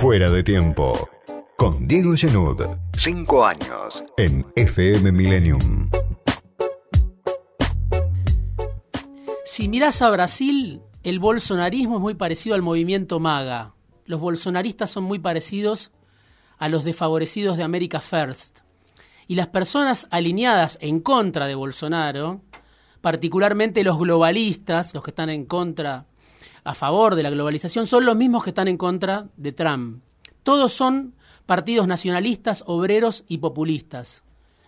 Fuera de tiempo. Con Diego Genud. Cinco años. En FM Millennium. Si mirás a Brasil, el bolsonarismo es muy parecido al movimiento MAGA. Los bolsonaristas son muy parecidos a los desfavorecidos de America First. Y las personas alineadas en contra de Bolsonaro, particularmente los globalistas, los que están en contra, a favor de la globalización, son los mismos que están en contra de Trump. Todos son partidos nacionalistas, obreros y populistas.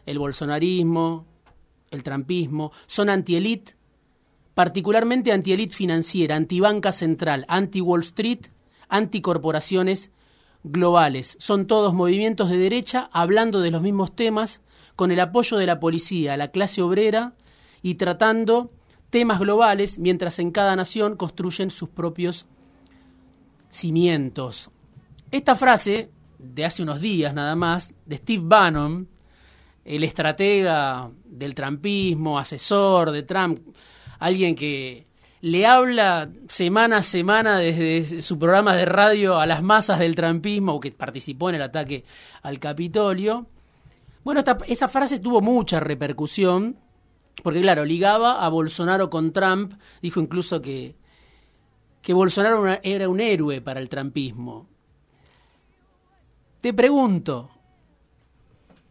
El bolsonarismo, el trumpismo, son anti-elite, particularmente anti-elite financiera, anti-banca central, anti-Wall Street, anti-corporaciones globales. Son todos movimientos de derecha hablando de los mismos temas, con el apoyo de la policía, la clase obrera y tratando temas globales, mientras en cada nación construyen sus propios cimientos. Esta frase, de hace unos días nada más, de Steve Bannon, el estratega del trumpismo, asesor de Trump, alguien que le habla semana a semana desde su programa de radio a las masas del trampismo, que participó en el ataque al Capitolio. Bueno, esa frase tuvo mucha repercusión, porque claro, ligaba a Bolsonaro con Trump, dijo incluso que, que Bolsonaro era un héroe para el trampismo. Te pregunto,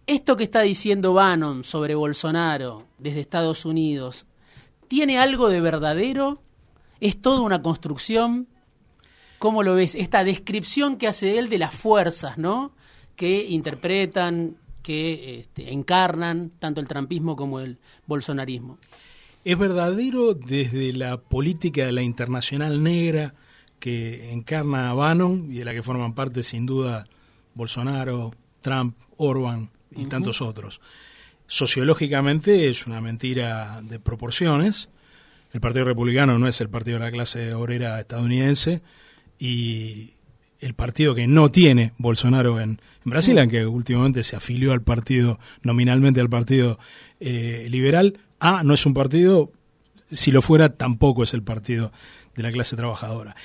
esto que está diciendo Bannon sobre Bolsonaro desde Estados Unidos, ¿Tiene algo de verdadero? ¿Es toda una construcción? ¿Cómo lo ves? Esta descripción que hace él de las fuerzas, ¿no? Que interpretan, que este, encarnan tanto el trampismo como el bolsonarismo. Es verdadero desde la política de la internacional negra que encarna a Bannon y de la que forman parte sin duda Bolsonaro, Trump, Orban y tantos otros sociológicamente es una mentira de proporciones. El Partido Republicano no es el partido de la clase obrera estadounidense y el partido que no tiene Bolsonaro en, Brasil, aunque últimamente se afilió al partido, nominalmente al Partido eh, Liberal, A no es un partido, si lo fuera tampoco es el partido de la clase trabajadora.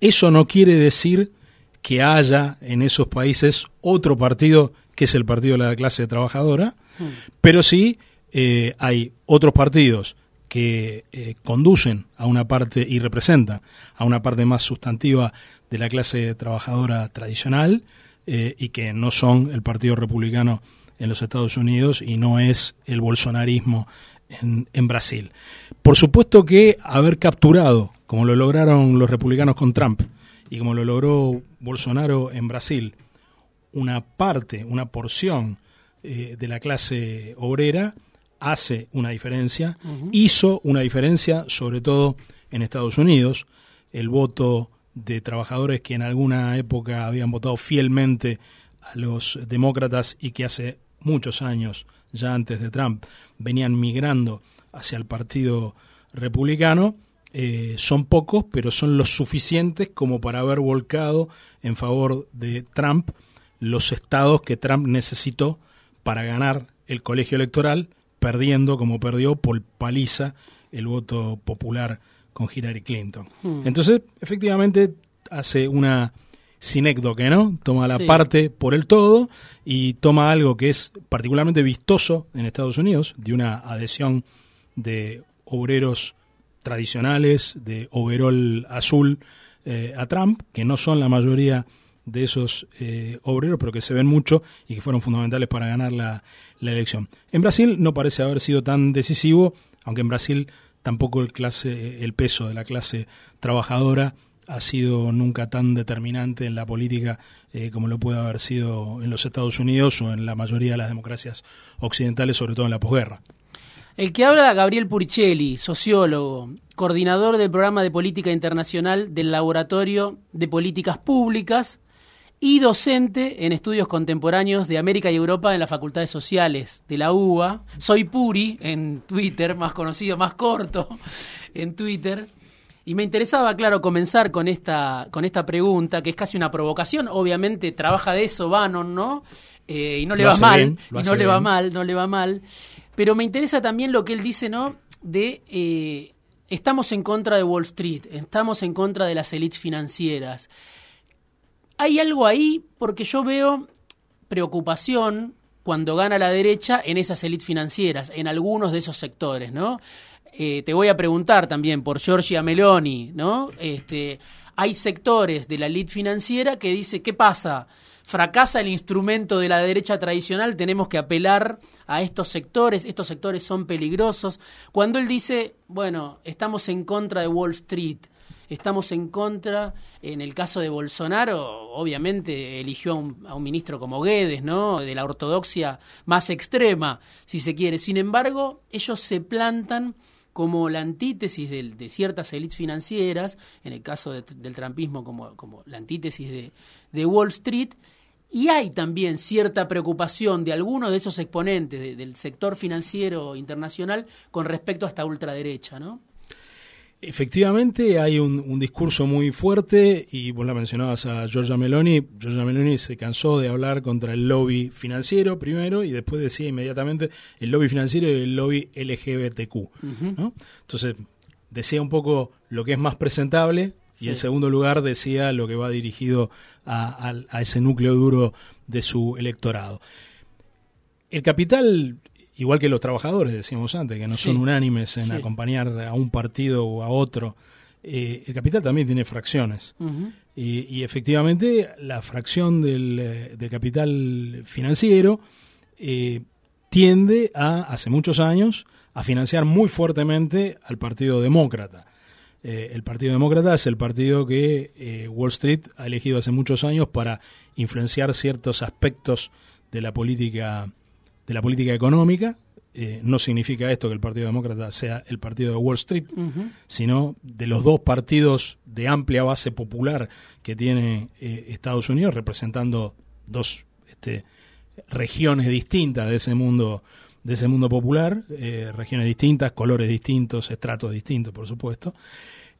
Eso no quiere decir que haya en esos países otro partido que es el partido de la clase trabajadora, hmm. pero sí eh, hay otros partidos que eh, conducen a una parte y representan a una parte más sustantiva de la clase trabajadora tradicional eh, y que no son el Partido Republicano en los Estados Unidos y no es el bolsonarismo en, en, Brasil. Por supuesto que haber capturado, como lo lograron los republicanos con Trump y como lo logró Bolsonaro en Brasil, una parte, una porción eh, de la clase obrera hace una diferencia, hizo una diferencia sobre todo en Estados Unidos, el voto de trabajadores que en alguna época habían votado fielmente a los demócratas y que hace muchos años, ya antes de Trump, venían migrando hacia el Partido Republicano, eh, son pocos, pero son los suficientes como para haber volcado en favor de Trump los estados que Trump necesitó para ganar el colegio electoral, perdiendo como perdió por paliza el voto popular con Hillary Clinton. Hmm. Entonces, efectivamente, hace una sinécdoque, ¿no? Toma la parte por el todo y toma algo que es particularmente vistoso en Estados Unidos, de una adhesión de obreros tradicionales, de overol azul eh, a Trump, que no son la mayoría de esos eh, obreros, pero que se ven mucho y que fueron fundamentales para ganar la, elección. En Brasil no parece haber sido tan decisivo, aunque en Brasil tampoco el, clase, el peso de la clase trabajadora ha sido nunca tan determinante en la política eh, como lo puede haber sido en los Estados Unidos o en la mayoría de las democracias occidentales, sobre todo en la posguerra. El que habla Gabriel Puricelli, sociólogo, coordinador del programa de política internacional del Laboratorio de Políticas Públicas y docente en estudios contemporáneos de América y Europa en las facultades sociales de la UBA. Soy Puri en Twitter, más conocido, más corto en Twitter. Y me interesaba, claro, comenzar con esta, con esta pregunta, que es casi una provocación. Obviamente trabaja de eso Bannon, ¿no? Eh, y no le va mal, y no le va mal, no le va mal. Pero me interesa también lo que él dice, ¿no? De eh, estamos en contra de Wall Street, estamos en contra de las élites financieras hay algo ahí porque yo veo preocupación cuando gana la derecha en esas élites financieras, en algunos de esos sectores, ¿no? Eh, te voy a preguntar también por Giorgia Meloni, ¿no? Este, hay sectores de la élite financiera que dice, ¿qué pasa? fracasa el instrumento de la derecha tradicional, tenemos que apelar a estos sectores, estos sectores son peligrosos. Cuando él dice, bueno, estamos en contra de Wall Street, estamos en contra, en el caso de Bolsonaro, obviamente eligió a un, a un, ministro como Guedes, ¿no? De la ortodoxia más extrema, si se quiere. Sin embargo, ellos se plantan como la antítesis de, de ciertas élites financieras, en el caso de, del trampismo como, como la antítesis de, de Wall Street, y hay también cierta preocupación de algunos de esos exponentes de, del sector financiero internacional con respecto a esta ultraderecha, ¿no? Efectivamente, hay un, un, discurso muy fuerte y vos la mencionabas a Giorgia Meloni. Giorgia Meloni se cansó de hablar contra el lobby financiero primero y después decía inmediatamente el lobby financiero y el lobby LGBTQ. Uh -huh. ¿no? Entonces, decía un poco lo que es más presentable y en segundo lugar decía lo que va dirigido a, a, a, ese núcleo duro de su electorado. El capital, igual que los trabajadores, decíamos antes, que no sí. son unánimes en sí. acompañar a un partido o a otro, eh, el capital también tiene fracciones. Uh -huh. y, y, efectivamente la fracción del, eh, del capital financiero eh, tiende a, hace muchos años, a financiar muy fuertemente al Partido Demócrata. Eh, el Partido Demócrata es el partido que Wall Street ha elegido hace muchos años para influenciar ciertos aspectos de la política de la política económica. Eh, no significa esto que el Partido Demócrata sea el partido de Wall Street, uh -huh. sino de los dos partidos de amplia base popular que tiene eh, Estados Unidos, representando dos este, regiones distintas de ese mundo de ese mundo popular, eh, regiones distintas, colores distintos, estratos distintos, por supuesto.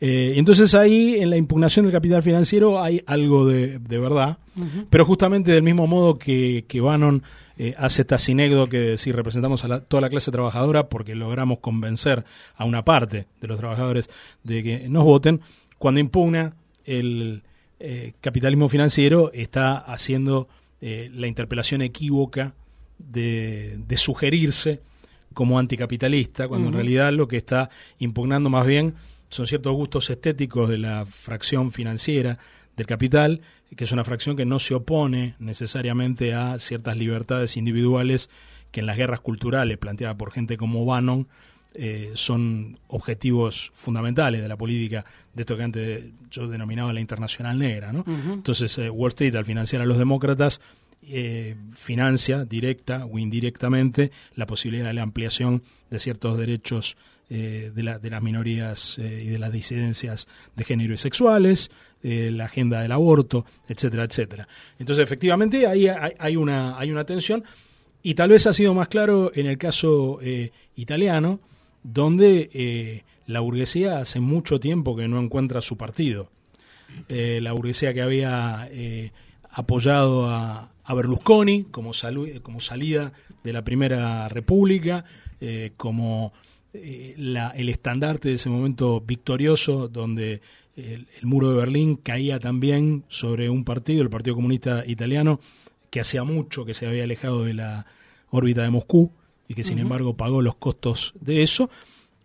Eh, entonces ahí en la impugnación del capital financiero hay algo de, de verdad, uh -huh. pero justamente del mismo modo que, que Bannon eh, hace esta sinécdoque que decir representamos a la, toda la clase trabajadora porque logramos convencer a una parte de los trabajadores de que nos voten, cuando impugna el eh, capitalismo financiero está haciendo eh, la interpelación equívoca de, de sugerirse como anticapitalista, cuando uh -huh. en realidad lo que está impugnando más bien son ciertos gustos estéticos de la fracción financiera del capital, que es una fracción que no se opone necesariamente a ciertas libertades individuales que en las guerras culturales planteadas por gente como Bannon eh, son objetivos fundamentales de la política de esto que antes yo denominaba la internacional negra. ¿no? Uh -huh. Entonces eh, Wall Street al financiar a los demócratas eh, financia directa o indirectamente la posibilidad de la ampliación de ciertos derechos eh, de, la, de, las minorías eh, y de las disidencias de género y sexuales, eh, la agenda del aborto, etcétera, etcétera. Entonces, efectivamente, ahí hay, una, hay una tensión y tal vez ha sido más claro en el caso eh, italiano, donde la burguesía hace mucho tiempo que no encuentra su partido. la burguesía que había apoyado a, Berlusconi como, como, salida de la Primera República, como eh, la, el estandarte de ese momento victorioso donde el, el, muro de Berlín caía también sobre un partido, el Partido Comunista Italiano, que hacía mucho que se había alejado de la órbita de Moscú y que sin uh -huh. embargo pagó los costos de eso.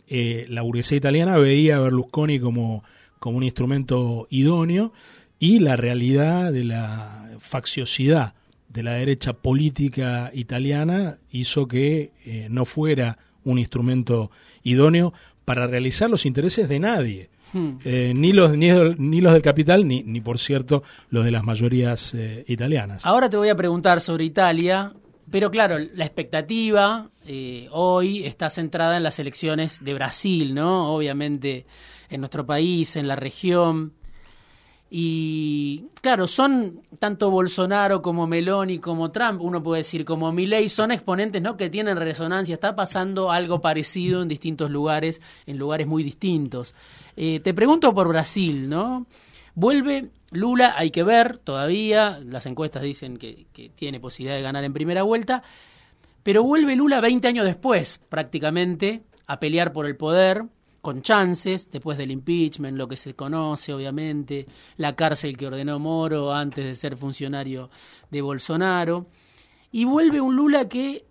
Eh, la burguesía italiana veía a Berlusconi como, como un instrumento idóneo y la realidad de la facciosidad de la derecha política italiana hizo que eh, no fuera un instrumento idóneo para realizar los intereses de nadie. Hmm. Eh, ni, los, ni, ni, los del capital, ni, ni por cierto los de las mayorías eh, italianas. Ahora te voy a preguntar sobre Italia, pero claro, la expectativa eh, hoy está centrada en las elecciones de Brasil, ¿no? Obviamente en nuestro país, en la región. Y claro, son tanto Bolsonaro como Meloni como Trump, uno puede decir como Milley, son exponentes ¿no? que tienen resonancia. Está pasando algo parecido en distintos lugares, en lugares muy distintos. Eh, te pregunto por Brasil, ¿no? Vuelve Lula, hay que ver todavía, las encuestas dicen que, que tiene posibilidad de ganar en primera vuelta, pero vuelve Lula 20 años después, prácticamente, a pelear por el poder con chances, después del impeachment, lo que se conoce, obviamente, la cárcel que ordenó Moro antes de ser funcionario de Bolsonaro, y vuelve un Lula que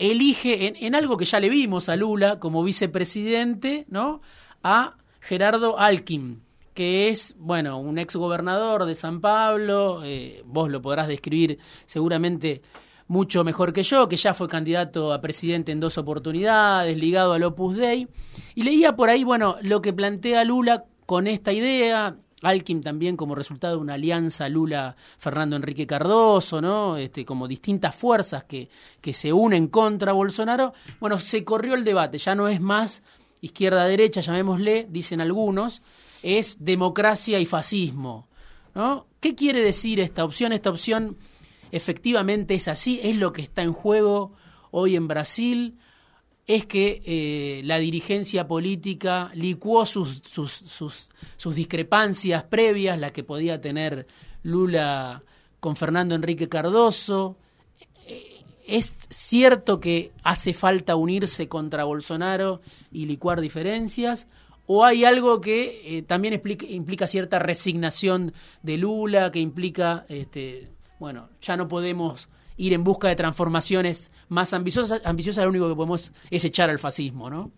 elige, en, en algo que ya le vimos a Lula como vicepresidente, ¿no? A Gerardo Alkin, que es, bueno, un ex gobernador de San Pablo, eh, vos lo podrás describir seguramente mucho mejor que yo, que ya fue candidato a presidente en dos oportunidades, ligado al Opus Dei, y leía por ahí, bueno, lo que plantea Lula con esta idea, Alkin también como resultado de una alianza Lula-Fernando Enrique Cardoso, ¿no? Este, como distintas fuerzas que, que se unen contra Bolsonaro. Bueno, se corrió el debate, ya no es más izquierda-derecha, llamémosle, dicen algunos, es democracia y fascismo. ¿no? ¿Qué quiere decir esta opción? Esta opción efectivamente es así, es lo que está en juego hoy en Brasil, es que eh, la dirigencia política licuó sus, sus, sus, discrepancias previas, las que podía tener Lula con Fernando Enrique Cardoso. Eh, es cierto que hace falta unirse contra Bolsonaro y licuar diferencias, o hay algo que eh, también explica, implica cierta resignación de Lula, que implica, este, bueno, ya no podemos ir en busca de transformaciones más ambiciosas, ambiciosas lo único que podemos es echar al fascismo, ¿no?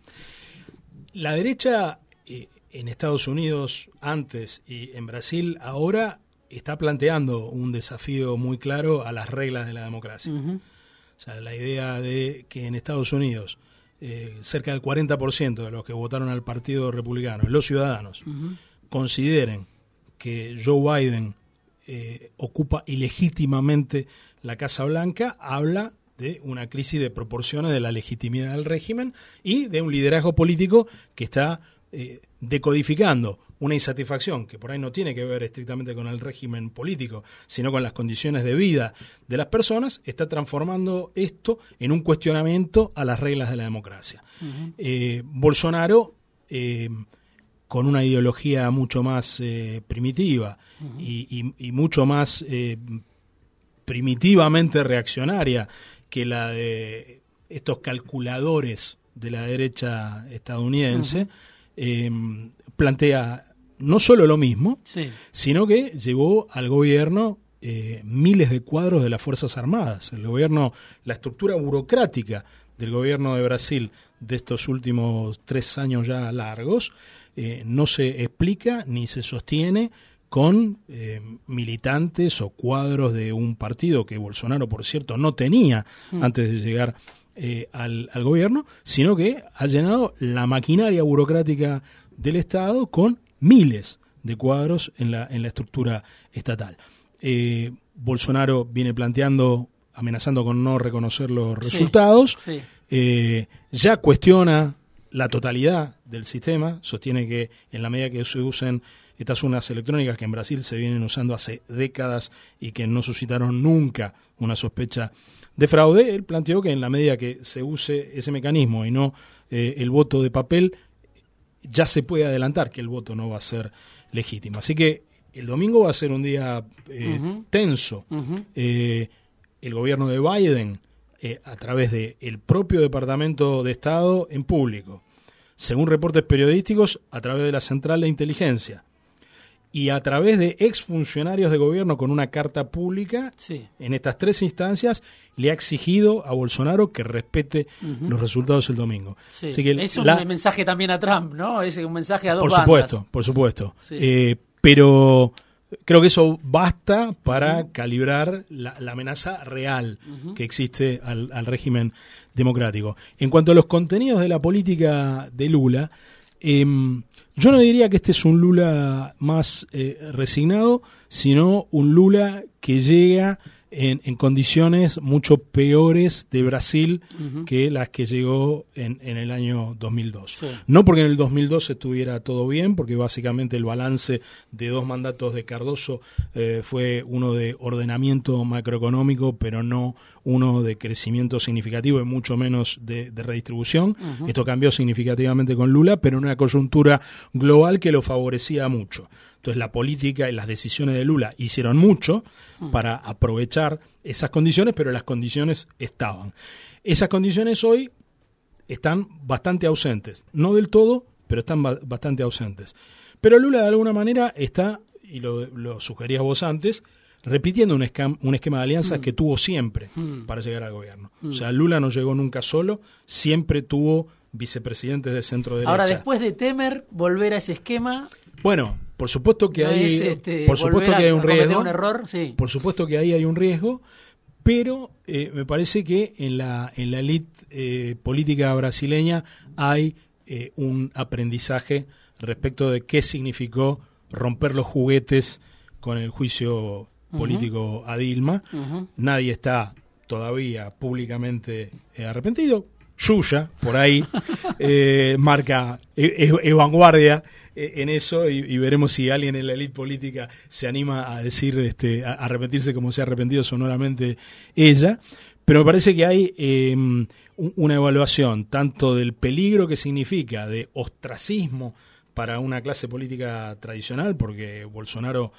La derecha eh, en Estados Unidos antes y en Brasil ahora está planteando un desafío muy claro a las reglas de la democracia. O sea, la idea de que en Estados Unidos eh, cerca del 40% de los que votaron al Partido Republicano, los ciudadanos, consideren que Joe Biden eh, ocupa ilegítimamente la Casa Blanca, habla de una crisis de proporciones de la legitimidad del régimen y de un liderazgo político que está eh, decodificando una insatisfacción que por ahí no tiene que ver estrictamente con el régimen político, sino con las condiciones de vida de las personas, está transformando esto en un cuestionamiento a las reglas de la democracia. Eh, Bolsonaro, eh, con una ideología mucho más primitiva y, mucho más primitivamente reaccionaria que la de estos calculadores de la derecha estadounidense, eh, plantea no solo lo mismo, sino que llevó al gobierno eh, miles de cuadros de las Fuerzas Armadas. El gobierno, la estructura burocrática del gobierno de Brasil de estos últimos tres años ya largos eh, no se explica ni se sostiene con militantes o cuadros de un partido que Bolsonaro, por cierto, no tenía mm. antes de llegar eh, al, gobierno, sino que ha llenado la maquinaria burocrática del Estado con miles de cuadros en la, en la estructura estatal. Eh, Bolsonaro viene planteando, amenazando con no reconocer los resultados, eh, ya cuestiona la totalidad del sistema, sostiene que en la medida que se usen estas urnas electrónicas que en Brasil se vienen usando hace décadas y que no suscitaron nunca una sospecha de fraude, él planteó que en la medida que se use ese mecanismo y no eh, el voto de papel, ya se puede adelantar que el voto no va a ser legítimo. Así que el domingo va a ser un día eh, tenso. Eh, el gobierno de Biden, a través del el propio Departamento de Estado en público, según reportes periodísticos, a través de la Central de Inteligencia, y a través de exfuncionarios de gobierno con una carta pública, en estas tres instancias, le ha exigido a Bolsonaro que respete los resultados el domingo. es un mensaje también a Trump, ¿no? Es un mensaje a dos Por supuesto, por supuesto. Eh, pero creo que eso basta para calibrar la, amenaza real que existe al, al régimen democrático. En cuanto a los contenidos de la política de Lula, eh, yo no diría que este es un Lula más eh, resignado, sino un Lula que llega en, condiciones mucho peores de Brasil que las que llegó en, el año 2002. No porque en el 2002 estuviera todo bien, porque básicamente el balance de dos mandatos de Cardoso eh, fue uno de ordenamiento macroeconómico, pero no uno de crecimiento significativo y mucho menos de, redistribución. Esto cambió significativamente con Lula, pero en una coyuntura global que lo favorecía mucho. Entonces la política y las decisiones de Lula hicieron mucho mm. para aprovechar esas condiciones, pero las condiciones estaban. Esas condiciones hoy están bastante ausentes, no del todo, pero están bastante ausentes. Pero Lula de alguna manera está, y lo, lo sugerías vos antes, repitiendo un, esquema, un esquema de alianzas mm. que tuvo siempre mm. para llegar al gobierno. O sea, Lula no llegó nunca solo, siempre tuvo vicepresidentes de centro derecha. Ahora, después de Temer, volver a ese esquema. Bueno, por supuesto que hay, este, por supuesto que hay un riesgo. Un error, Por supuesto que ahí hay un riesgo, pero eh, me parece que en la en la elite eh, política brasileña hay eh, un aprendizaje respecto de qué significó romper los juguetes con el juicio político a Dilma. Nadie está todavía públicamente arrepentido. Yuya, por ahí, eh, marca, es, vanguardia eh, en eso y, veremos si alguien en la élite política se anima a decir, este, a arrepentirse como se ha arrepentido sonoramente ella. Pero me parece que hay em, una evaluación tanto del peligro que significa de ostracismo para una clase política tradicional, porque Bolsonaro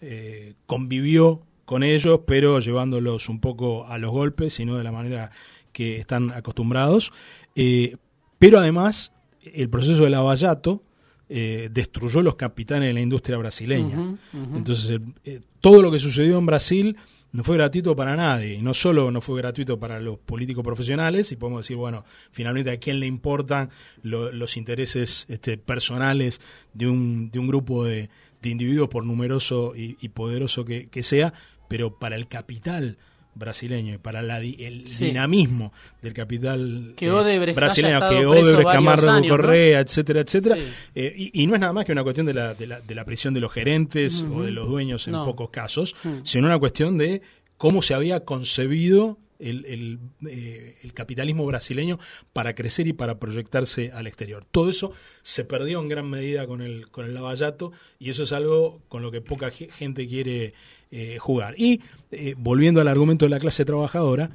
eh, convivió con ellos, pero llevándolos un poco a los golpes y no de la manera que están acostumbrados. Eh, pero además, el proceso de Lavallato eh, destruyó los capitanes de la industria brasileña. Entonces, eh, todo lo que sucedió en Brasil no fue gratuito para nadie. Y no solo no fue gratuito para los políticos profesionales, y podemos decir, bueno, finalmente a quién le importan los intereses este, personales de un, de un grupo de, individuos, por numeroso y, poderoso que, que sea, pero para el capital brasileño y para el dinamismo del capital que eh, brasileño, que Odebrecht, Camargo Correa, etcétera, etcétera. Eh, y, no es nada más que una cuestión de la, de la, de la prisión de los gerentes o de los dueños en pocos casos, mm. sino una cuestión de cómo se había concebido el, el, eh, el, capitalismo brasileño para crecer y para proyectarse al exterior. Todo eso se perdió en gran medida con el, con el lavallato y eso es algo con lo que poca gente quiere eh, jugar. Y eh, volviendo al argumento de la clase trabajadora,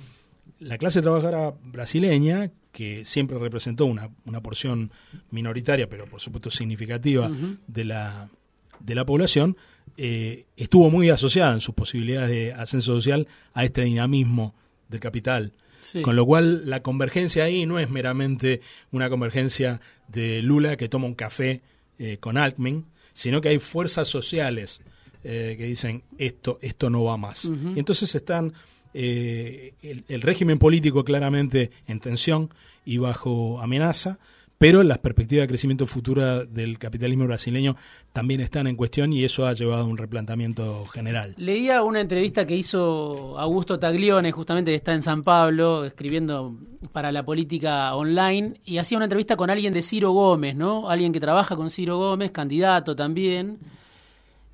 la clase trabajadora brasileña, que siempre representó una, una porción minoritaria, pero por supuesto significativa de, la, de la población, eh, estuvo muy asociada en sus posibilidades de ascenso social a este dinamismo del capital. Con lo cual la convergencia ahí no es meramente una convergencia de Lula que toma un café con Alckmin, sino que hay fuerzas sociales eh, que dicen esto, esto no va más. Y entonces están eh, el, régimen político claramente en tensión y bajo amenaza, pero las perspectivas de crecimiento futura del capitalismo brasileño también están en cuestión y eso ha llevado a un replanteamiento general. Leía una entrevista que hizo Augusto Taglione, justamente que está en San Pablo, escribiendo para la política online, y hacía una entrevista con alguien de Ciro Gómez, ¿no? Alguien que trabaja con Ciro Gómez, candidato también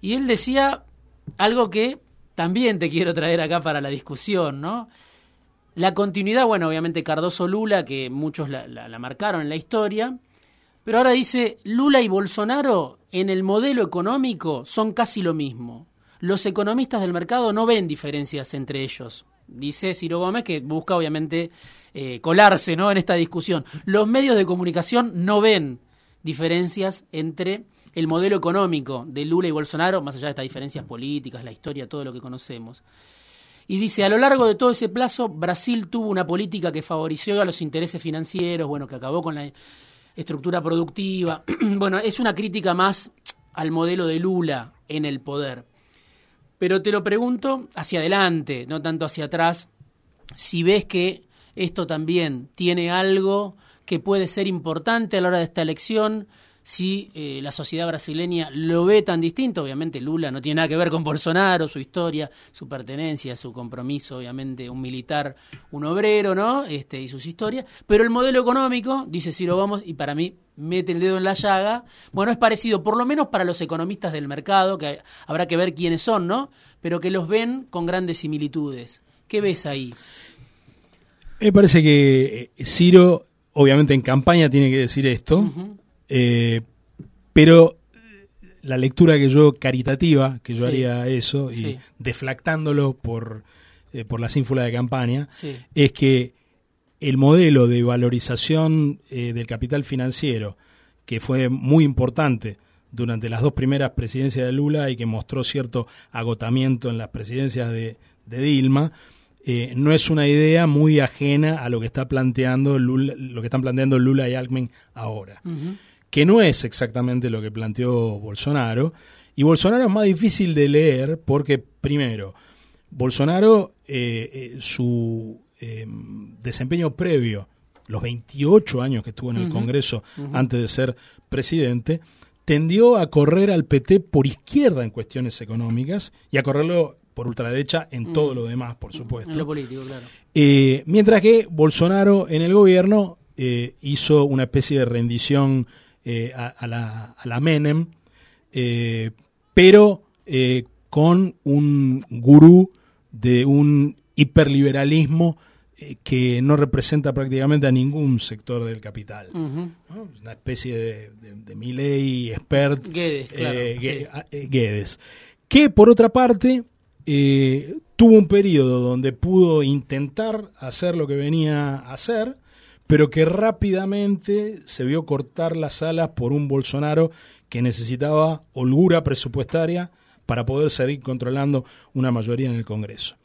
y él decía algo que también te quiero traer acá para la discusión, ¿no? La continuidad, bueno, obviamente Cardoso Lula, que muchos la, marcaron en la historia, pero ahora dice, Lula y Bolsonaro en el modelo económico son casi lo mismo. Los economistas del mercado no ven diferencias entre ellos. Dice Ciro Gómez que busca obviamente eh, colarse ¿no? en esta discusión. Los medios de comunicación no ven diferencias entre el modelo económico de Lula y Bolsonaro, más allá de estas diferencias políticas, la historia, todo lo que conocemos. Y dice, a lo largo de todo ese plazo, Brasil tuvo una política que favoreció a los intereses financieros, bueno, que acabó con la estructura productiva. bueno, es una crítica más al modelo de Lula en el poder. Pero te lo pregunto hacia adelante, no tanto hacia atrás, si ves que esto también tiene algo que puede ser importante a la hora de esta elección, si eh, la sociedad brasileña lo ve tan distinto. Obviamente Lula no tiene nada que ver con Bolsonaro, su historia, su pertenencia, su compromiso, obviamente un militar, un obrero, ¿no? Este, y sus historias. Pero el modelo económico, dice Ciro Vamos, y para mí mete el dedo en la llaga, bueno, es parecido, por lo menos para los economistas del mercado, que habrá que ver quiénes son, ¿no? Pero que los ven con grandes similitudes. ¿Qué ves ahí? Me parece que eh, Ciro, obviamente en campaña tiene que decir esto, eh, pero la lectura que yo, caritativa, que yo haría eso, y deflactándolo por, eh, por la sínfula de campaña, es que el modelo de valorización eh, del capital financiero, que fue muy importante durante las dos primeras presidencias de Lula y que mostró cierto agotamiento en las presidencias de, Dilma, no es una idea muy ajena a lo que está planteando Lula, lo que están planteando Lula y Alckmin ahora que no es exactamente lo que planteó Bolsonaro. Y Bolsonaro es más difícil de leer porque, primero, Bolsonaro, eh, eh, su em, desempeño previo, los 28 años que estuvo en el Congreso antes de ser presidente, tendió a correr al PT por izquierda en cuestiones económicas y a correrlo por ultraderecha en todo mm. lo demás, por supuesto. En lo político, claro. Eh, mientras que Bolsonaro en el gobierno hizo una especie de rendición eh, a, la, a, la, Menem, pero con un gurú de un hiperliberalismo que no representa prácticamente a ningún sector del capital. Una especie de, de, Milley expert Guedes, claro, Guedes, que por otra parte eh, tuvo un periodo donde pudo intentar hacer lo que venía a hacer, pero que rápidamente se vio cortar las alas por un Bolsonaro que necesitaba holgura presupuestaria para poder seguir controlando una mayoría en el Congreso.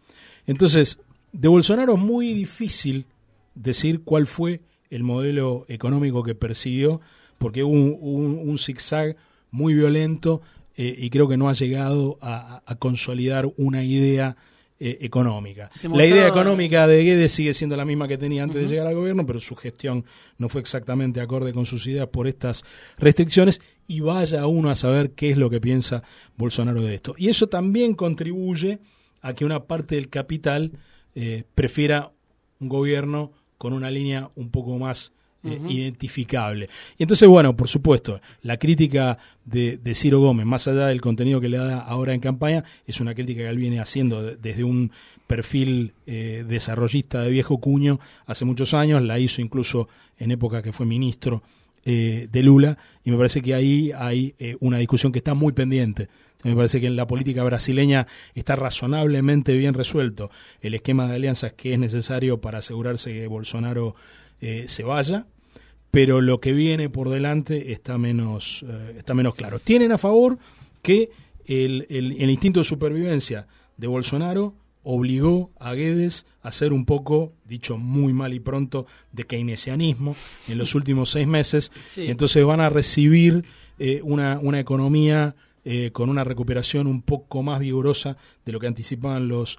Entonces, de Bolsonaro es muy difícil decir cuál fue el modelo económico que persiguió, porque hubo un zigzag muy violento eh, y creo que no ha llegado a, consolidar una idea eh, económica. La idea económica de Guedes sigue siendo la misma que tenía antes de llegar al gobierno, pero su gestión no fue exactamente acorde con sus ideas por estas restricciones y vaya uno a saber qué es lo que piensa Bolsonaro de esto. Y eso también contribuye a que una parte del capital eh, prefiera un gobierno con una línea un poco más eh, identificable. Y entonces, bueno, por supuesto, la crítica de, de, Ciro Gómez, más allá del contenido que le da ahora en campaña, es una crítica que él viene haciendo desde un perfil eh, desarrollista de viejo cuño hace muchos años, la hizo incluso en época que fue ministro eh, de Lula, y me parece que ahí hay una discusión que está muy pendiente. Me parece que en la política brasileña está razonablemente bien resuelto el esquema de alianzas que es necesario para asegurarse que Bolsonaro eh, se vaya, pero lo que viene por delante está menos, eh, está menos claro. Tienen a favor que el, el, instinto de supervivencia de Bolsonaro obligó a Guedes a hacer un poco, dicho muy mal y pronto, de keynesianismo en los últimos seis meses. entonces van a recibir eh, una, una, economía con una recuperación un poco más vigorosa de lo que anticipaban los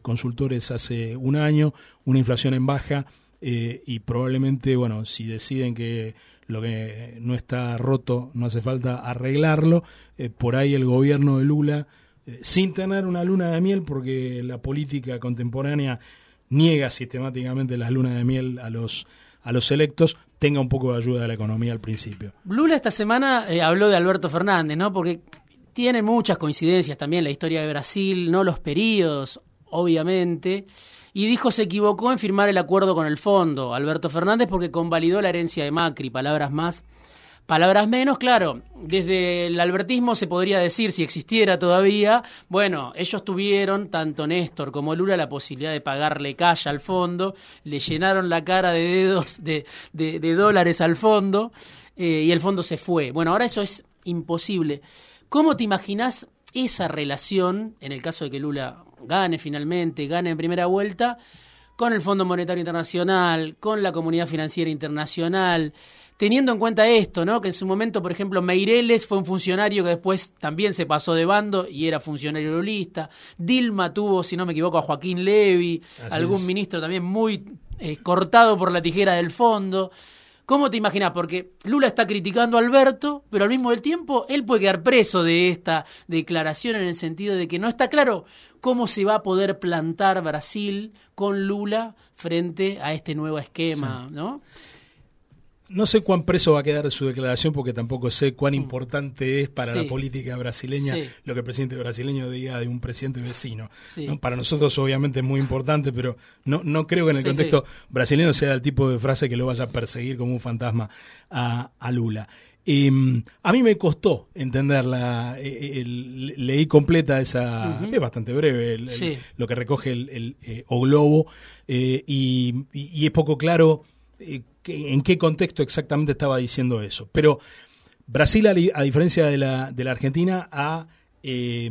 consultores hace un año, una inflación en baja eh, y probablemente, bueno, si deciden que lo que no está roto no hace falta arreglarlo, eh, por ahí el gobierno de Lula, eh, sin tener una luna de miel, porque la política contemporánea niega sistemáticamente las lunas de miel a los a los electos tenga un poco de ayuda de la economía al principio. Lula esta semana habló de Alberto Fernández, ¿no? Porque tiene muchas coincidencias también la historia de Brasil, no los periodos, obviamente y dijo se equivocó en firmar el acuerdo con el fondo, Alberto Fernández, porque convalidó la herencia de Macri, palabras más. Palabras menos, claro, desde el albertismo se podría decir, si existiera todavía, bueno, ellos tuvieron, tanto Néstor como Lula, la posibilidad de pagarle calle al fondo, le llenaron la cara de dedos de, de, dólares al fondo eh, y el fondo se fue. Bueno, ahora eso es imposible. ¿Cómo te imaginas esa relación, en el caso de que Lula gane finalmente, gane en primera vuelta, con el Fondo Monetario Internacional, con la Comunidad Financiera Internacional, teniendo en cuenta esto, ¿no? Que en su momento, por ejemplo, Meireles fue un funcionario que después también se pasó de bando y era funcionario lulista. Dilma tuvo, si no me equivoco, a Joaquín Levy, algún ministro también muy eh, cortado por la tijera del fondo. ¿Cómo te imaginas? Porque Lula está criticando a Alberto, pero al mismo tiempo él puede quedar preso de esta declaración en el sentido de que no está claro cómo se va a poder plantar Brasil con Lula frente a este nuevo esquema, ¿no? No sé cuán preso va a quedar su declaración porque tampoco sé cuán mm. importante es para la política brasileña lo que el presidente brasileño diga de un presidente vecino. Para nosotros obviamente es muy importante, pero no, no creo que en el contexto brasileño sea el tipo de frase que lo vaya a perseguir como un fantasma a, Lula. Em, a mí me costó entenderla, eh, leí completa esa, es bastante breve lo que recoge el, eh, O Globo eh, y, y, es poco claro en qué contexto exactamente estaba diciendo eso. Pero Brasil, a, diferencia de la, de la Argentina, eh,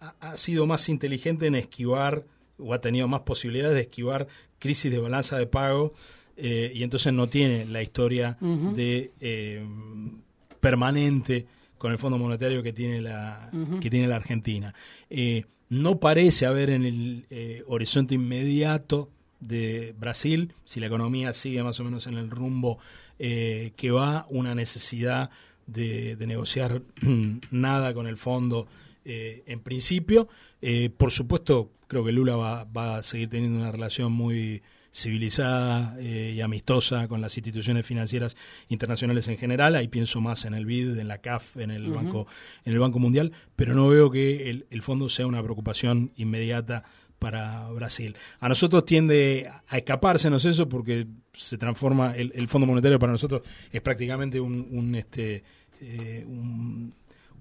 ha, ha, sido más inteligente en esquivar o ha tenido más posibilidades de esquivar crisis de balanza de pago eh, y entonces no tiene la historia de eh, permanente con el Fondo Monetario que tiene la, que tiene la Argentina. Eh, no parece haber en el horizonte inmediato de Brasil, si la economía sigue más o menos en el rumbo que va, una necesidad de, de negociar nada con el fondo en principio. por supuesto, creo que Lula va, va, a seguir teniendo una relación muy civilizada eh, y amistosa con las instituciones financieras internacionales en general. Ahí pienso más en el BID, en la CAF, en el Banco en el Banco Mundial, pero no veo que el, fondo sea una preocupación inmediata para Brasil. A nosotros tiende a escapársenos eso porque se transforma, el, Fondo Monetario para nosotros es prácticamente un, este, eh,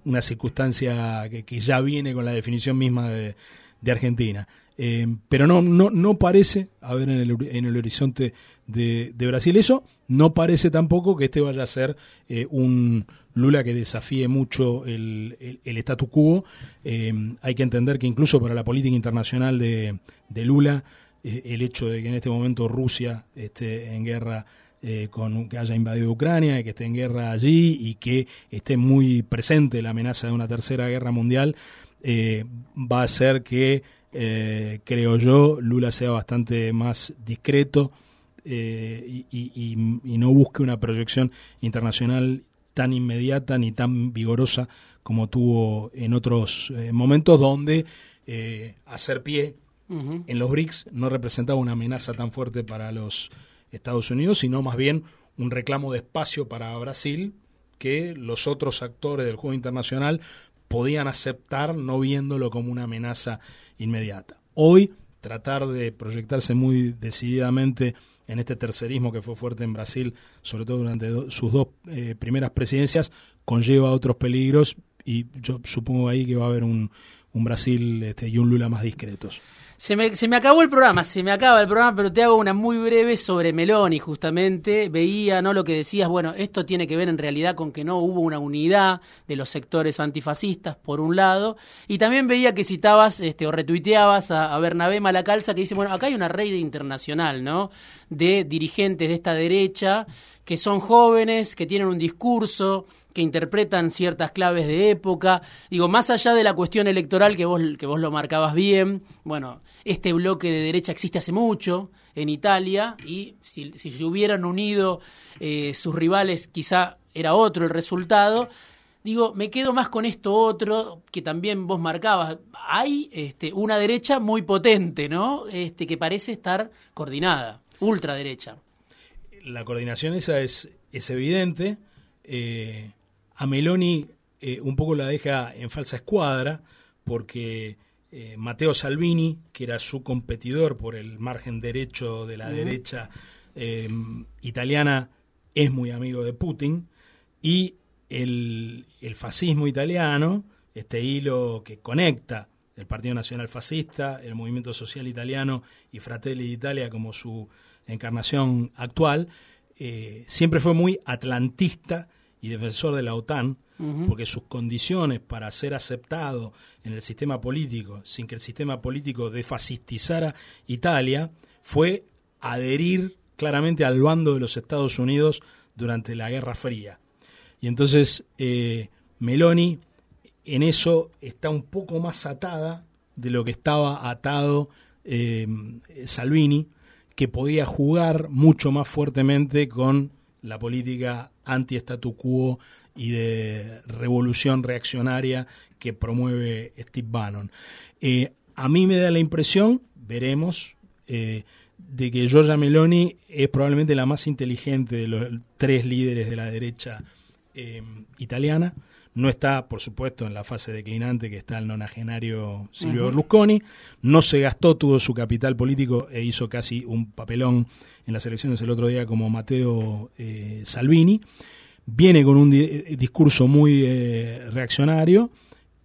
una circunstancia que, ya viene con la definición misma de Argentina. Eh, pero no, no, no parece haber en el, en el horizonte de, Brasil eso. No parece tampoco que este vaya a ser eh, un Lula que desafíe mucho el, el, statu quo. Eh, hay que entender que incluso para la política internacional de, de Lula, el hecho de que en este momento Rusia esté en guerra con que haya invadido Ucrania, que esté en guerra allí y que esté muy presente la amenaza de una tercera guerra mundial, va a hacer que eh, creo yo, Lula sea bastante más discreto eh, y, no busque una proyección internacional tan inmediata ni tan vigorosa como tuvo en otros eh, momentos donde hacer pie en los BRICS no representaba una amenaza tan fuerte para los Estados Unidos, sino más bien un reclamo de espacio para Brasil que los otros actores del juego internacional podían aceptar no viéndolo como una amenaza inmediata. Hoy, tratar de proyectarse muy decididamente en este tercerismo que fue fuerte en Brasil, sobre todo durante sus dos eh, primeras presidencias, conlleva otros peligros y yo supongo ahí que va a haber un, un Brasil este, y un Lula más discretos. Se me, se me acabó el programa, se me acaba el programa, pero te hago una muy breve sobre Meloni, justamente. Veía, ¿no? Lo que decías, bueno, esto tiene que ver en realidad con que no hubo una unidad de los sectores antifascistas, por un lado, y también veía que citabas este, o retuiteabas a, a Bernabé Malacalza, que dice, bueno, acá hay una red internacional, ¿no? De dirigentes de esta derecha que son jóvenes, que tienen un discurso, que interpretan ciertas claves de época. Digo, más allá de la cuestión electoral que vos, que vos lo marcabas bien, bueno, este bloque de derecha existe hace mucho en Italia y si, se hubieran unido eh, sus rivales quizá era otro el resultado. Digo, me quedo más con esto otro que también vos marcabas. Hay este, una derecha muy potente, ¿no? Este, que parece estar coordinada, ultraderecha. La coordinación esa es, es evidente. Eh, a Meloni eh, un poco la deja en falsa escuadra porque eh, Matteo Salvini, que era su competidor por el margen derecho de la derecha eh, italiana, es muy amigo de Putin. Y el, el, fascismo italiano, este hilo que conecta el Partido Nacional Fascista, el Movimiento Social Italiano y Fratelli d'Italia como su encarnación actual, siempre fue muy atlantista y defensor de la OTAN, porque sus condiciones para ser aceptado en el sistema político, sin que el sistema político defascistizara Italia, fue adherir claramente al bando de los Estados Unidos durante la Guerra Fría. Y entonces eh, Meloni en eso está un poco más atada de lo que estaba atado eh, Salvini, que podía jugar mucho más fuertemente con la política anti-statu quo y de revolución reaccionaria que promueve Steve Bannon. Eh, a mí me da la impresión, veremos, eh, de que Giorgia Meloni es probablemente la más inteligente de los tres líderes de la derecha eh, italiana. No está, por supuesto, en la fase declinante que está el nonagenario Silvio Berlusconi. No se gastó todo su capital político e hizo casi un papelón en las elecciones el otro día como Matteo eh, Salvini. Viene con un discurso muy eh, reaccionario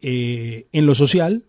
eh, en lo social,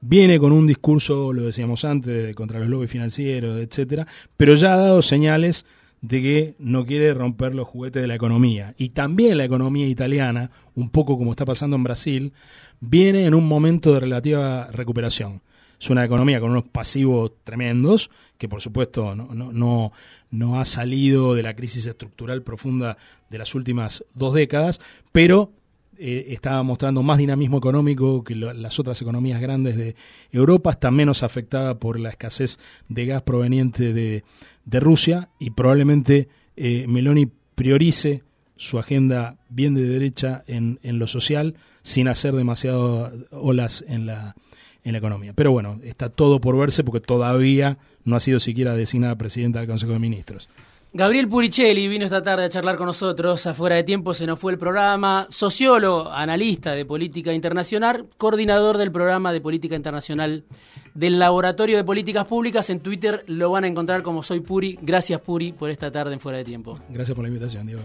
viene con un discurso, lo decíamos antes, contra los lobbies financieros, etcétera, pero ya ha dado señales de que no quiere romper los juguetes de la economía. Y también la economía italiana, un poco como está pasando en Brasil, viene en un momento de relativa recuperación. es una economía con unos pasivos tremendos, que por supuesto no, no, no, ha salido de la crisis estructural profunda de las últimas dos décadas, pero eh, está mostrando más dinamismo económico que las otras economías grandes de Europa, está menos afectada por la escasez de gas proveniente de, de Rusia y probablemente eh, Meloni priorice su agenda bien de derecha en, en lo social sin hacer demasiadas olas en la, en la economía. Pero bueno, está todo por verse porque todavía no ha sido siquiera designada presidenta del Consejo de Ministros. Gabriel Puricelli vino esta tarde a charlar con nosotros. Afuera de tiempo se nos fue el programa. Sociólogo, analista de política internacional, coordinador del programa de política internacional del Laboratorio de Políticas Públicas. En Twitter lo van a encontrar como Soy Puri. Gracias, Puri, por esta tarde en Fuera de Tiempo. Gracias por la invitación, Diego.